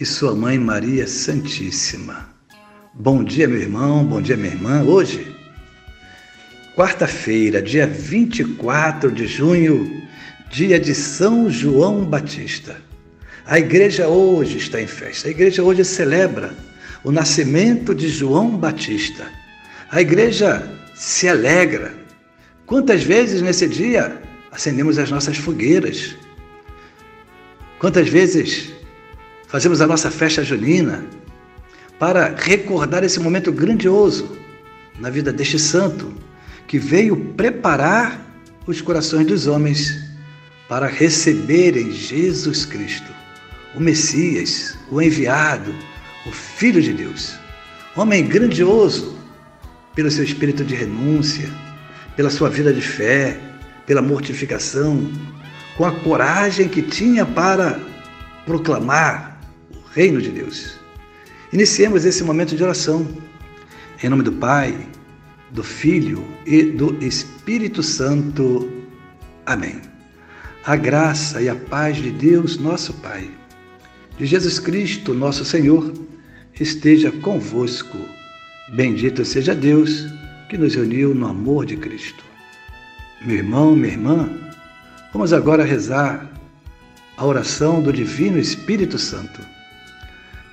e sua mãe Maria Santíssima. Bom dia, meu irmão, bom dia, minha irmã. Hoje, quarta-feira, dia 24 de junho, dia de São João Batista. A igreja hoje está em festa. A igreja hoje celebra o nascimento de João Batista. A igreja se alegra. Quantas vezes nesse dia acendemos as nossas fogueiras? Quantas vezes fazemos a nossa festa junina para recordar esse momento grandioso na vida deste santo que veio preparar os corações dos homens para receberem Jesus Cristo, o Messias, o enviado, o Filho de Deus. Homem grandioso pelo seu espírito de renúncia, pela sua vida de fé, pela mortificação, com a coragem que tinha para proclamar reino de Deus. Iniciemos esse momento de oração. Em nome do Pai, do Filho e do Espírito Santo. Amém. A graça e a paz de Deus, nosso Pai, de Jesus Cristo, nosso Senhor, esteja convosco. Bendito seja Deus que nos uniu no amor de Cristo. Meu irmão, minha irmã, vamos agora rezar a oração do Divino Espírito Santo.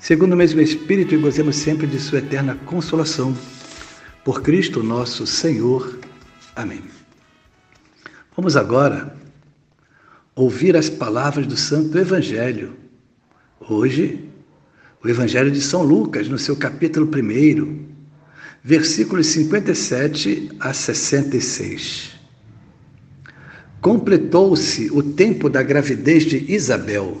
segundo o mesmo Espírito, e gozemos sempre de Sua eterna consolação. Por Cristo nosso Senhor. Amém. Vamos agora ouvir as palavras do Santo Evangelho. Hoje, o Evangelho de São Lucas, no seu capítulo 1, versículos 57 a 66. Completou-se o tempo da gravidez de Isabel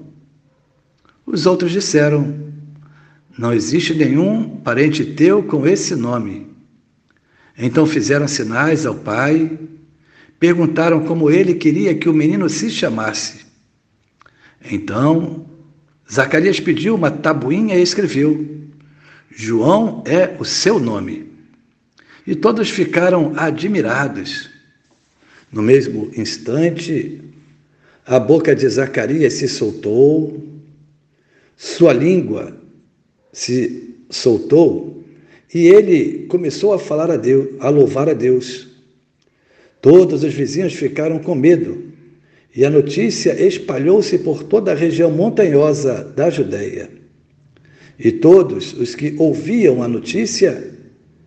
Os outros disseram: Não existe nenhum parente teu com esse nome. Então fizeram sinais ao pai, perguntaram como ele queria que o menino se chamasse. Então Zacarias pediu uma tabuinha e escreveu: João é o seu nome. E todos ficaram admirados. No mesmo instante, a boca de Zacarias se soltou, sua língua se soltou e ele começou a falar a Deus, a louvar a Deus. Todos os vizinhos ficaram com medo e a notícia espalhou-se por toda a região montanhosa da Judéia. E todos os que ouviam a notícia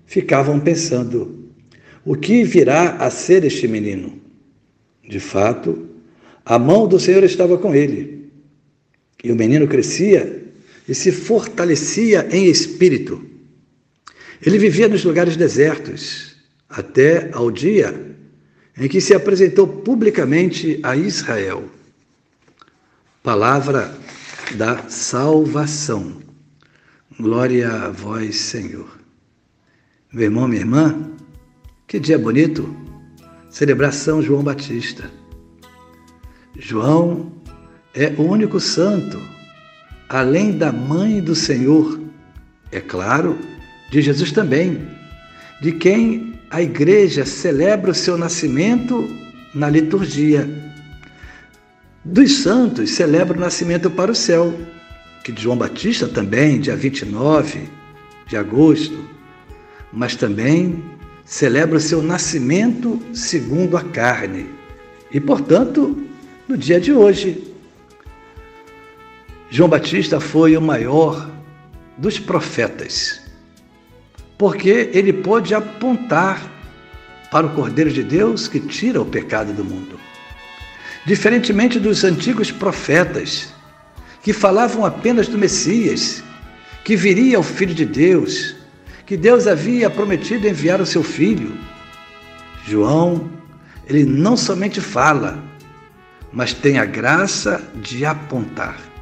ficavam pensando: o que virá a ser este menino? De fato, a mão do Senhor estava com ele e o menino crescia e se fortalecia em espírito. Ele vivia nos lugares desertos, até ao dia em que se apresentou publicamente a Israel. Palavra da salvação. Glória a vós, Senhor. Meu irmão, minha irmã, que dia bonito! Celebração João Batista. João é o único santo, além da mãe do Senhor, é claro, de Jesus também, de quem a igreja celebra o seu nascimento na liturgia. Dos santos celebra o nascimento para o céu, que de João Batista também, dia 29 de agosto, mas também celebra o seu nascimento segundo a carne. E, portanto, no dia de hoje, João Batista foi o maior dos profetas, porque ele pôde apontar para o Cordeiro de Deus que tira o pecado do mundo. Diferentemente dos antigos profetas, que falavam apenas do Messias, que viria o Filho de Deus, que Deus havia prometido enviar o seu Filho. João, ele não somente fala, mas tem a graça de apontar.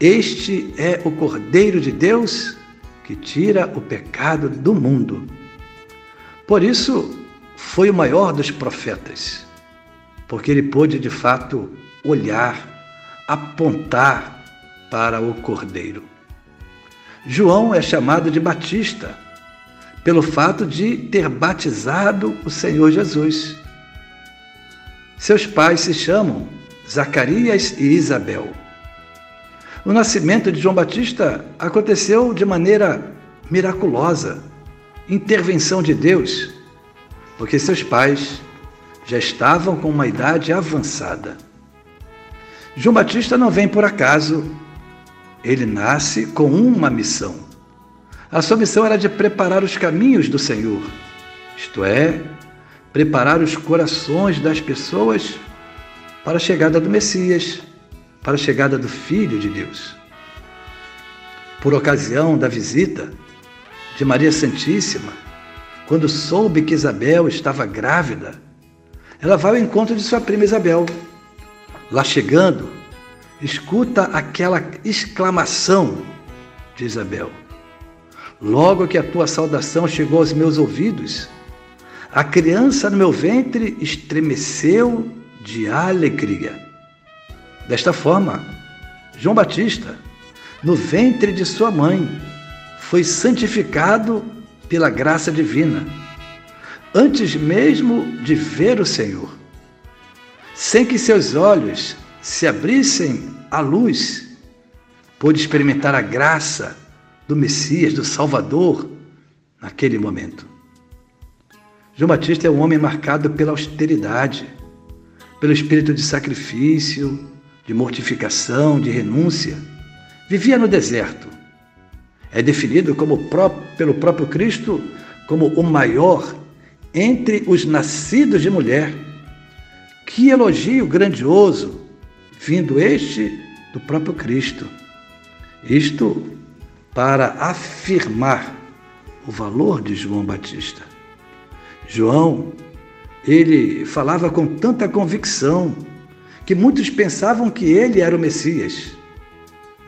Este é o Cordeiro de Deus que tira o pecado do mundo. Por isso, foi o maior dos profetas, porque ele pôde de fato olhar, apontar para o Cordeiro. João é chamado de Batista, pelo fato de ter batizado o Senhor Jesus. Seus pais se chamam Zacarias e Isabel. O nascimento de João Batista aconteceu de maneira miraculosa, intervenção de Deus, porque seus pais já estavam com uma idade avançada. João Batista não vem por acaso, ele nasce com uma missão. A sua missão era de preparar os caminhos do Senhor, isto é, preparar os corações das pessoas para a chegada do Messias para a chegada do Filho de Deus. Por ocasião da visita de Maria Santíssima, quando soube que Isabel estava grávida, ela vai ao encontro de sua prima Isabel. Lá chegando, escuta aquela exclamação de Isabel. Logo que a tua saudação chegou aos meus ouvidos, a criança no meu ventre estremeceu de alegria. Desta forma, João Batista, no ventre de sua mãe, foi santificado pela graça divina, antes mesmo de ver o Senhor. Sem que seus olhos se abrissem à luz, pôde experimentar a graça do Messias, do Salvador, naquele momento. João Batista é um homem marcado pela austeridade, pelo espírito de sacrifício, de mortificação, de renúncia, vivia no deserto. É definido como pelo próprio Cristo como o maior entre os nascidos de mulher. Que elogio grandioso, vindo este do próprio Cristo. Isto para afirmar o valor de João Batista. João, ele falava com tanta convicção que muitos pensavam que ele era o Messias.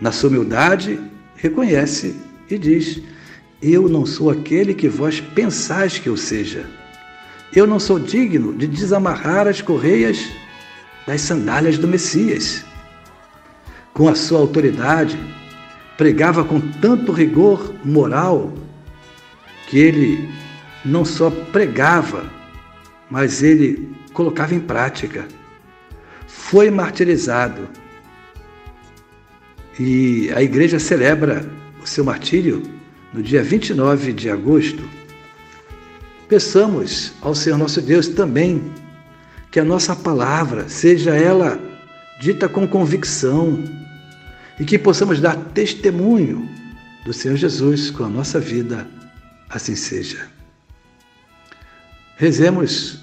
Na sua humildade, reconhece e diz: Eu não sou aquele que vós pensais que eu seja. Eu não sou digno de desamarrar as correias das sandálias do Messias. Com a sua autoridade, pregava com tanto rigor moral que ele não só pregava, mas ele colocava em prática foi martirizado. E a igreja celebra o seu martírio no dia 29 de agosto. Peçamos ao Senhor nosso Deus também que a nossa palavra seja ela dita com convicção e que possamos dar testemunho do Senhor Jesus com a nossa vida, assim seja. Rezemos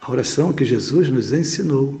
a oração que Jesus nos ensinou.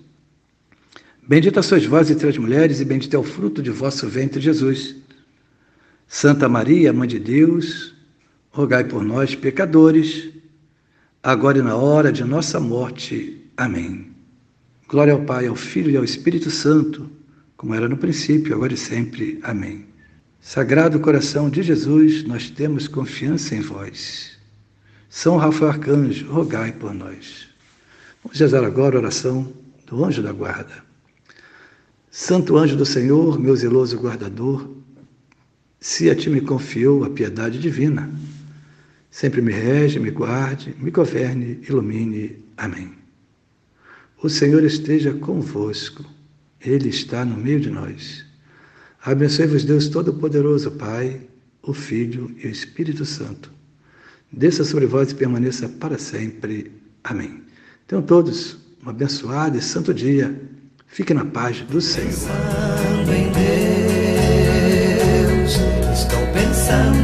Bendita sois vós entre as mulheres, e bendito é o fruto de vosso ventre, Jesus. Santa Maria, Mãe de Deus, rogai por nós, pecadores, agora e na hora de nossa morte. Amém. Glória ao Pai, ao Filho e ao Espírito Santo, como era no princípio, agora e sempre. Amém. Sagrado coração de Jesus, nós temos confiança em vós. São Rafael Arcanjo, rogai por nós. Vamos rezar agora a oração do anjo da guarda. Santo anjo do Senhor, meu zeloso guardador, se a ti me confiou a piedade divina, sempre me rege, me guarde, me governe, ilumine. Amém. O Senhor esteja convosco, Ele está no meio de nós. Abençoe-vos, Deus Todo-Poderoso, Pai, o Filho e o Espírito Santo. Desça sobre vós e permaneça para sempre. Amém. Tenham todos um abençoado e santo dia. Fique na paz do Senhor. Pensando em Deus, estou pensando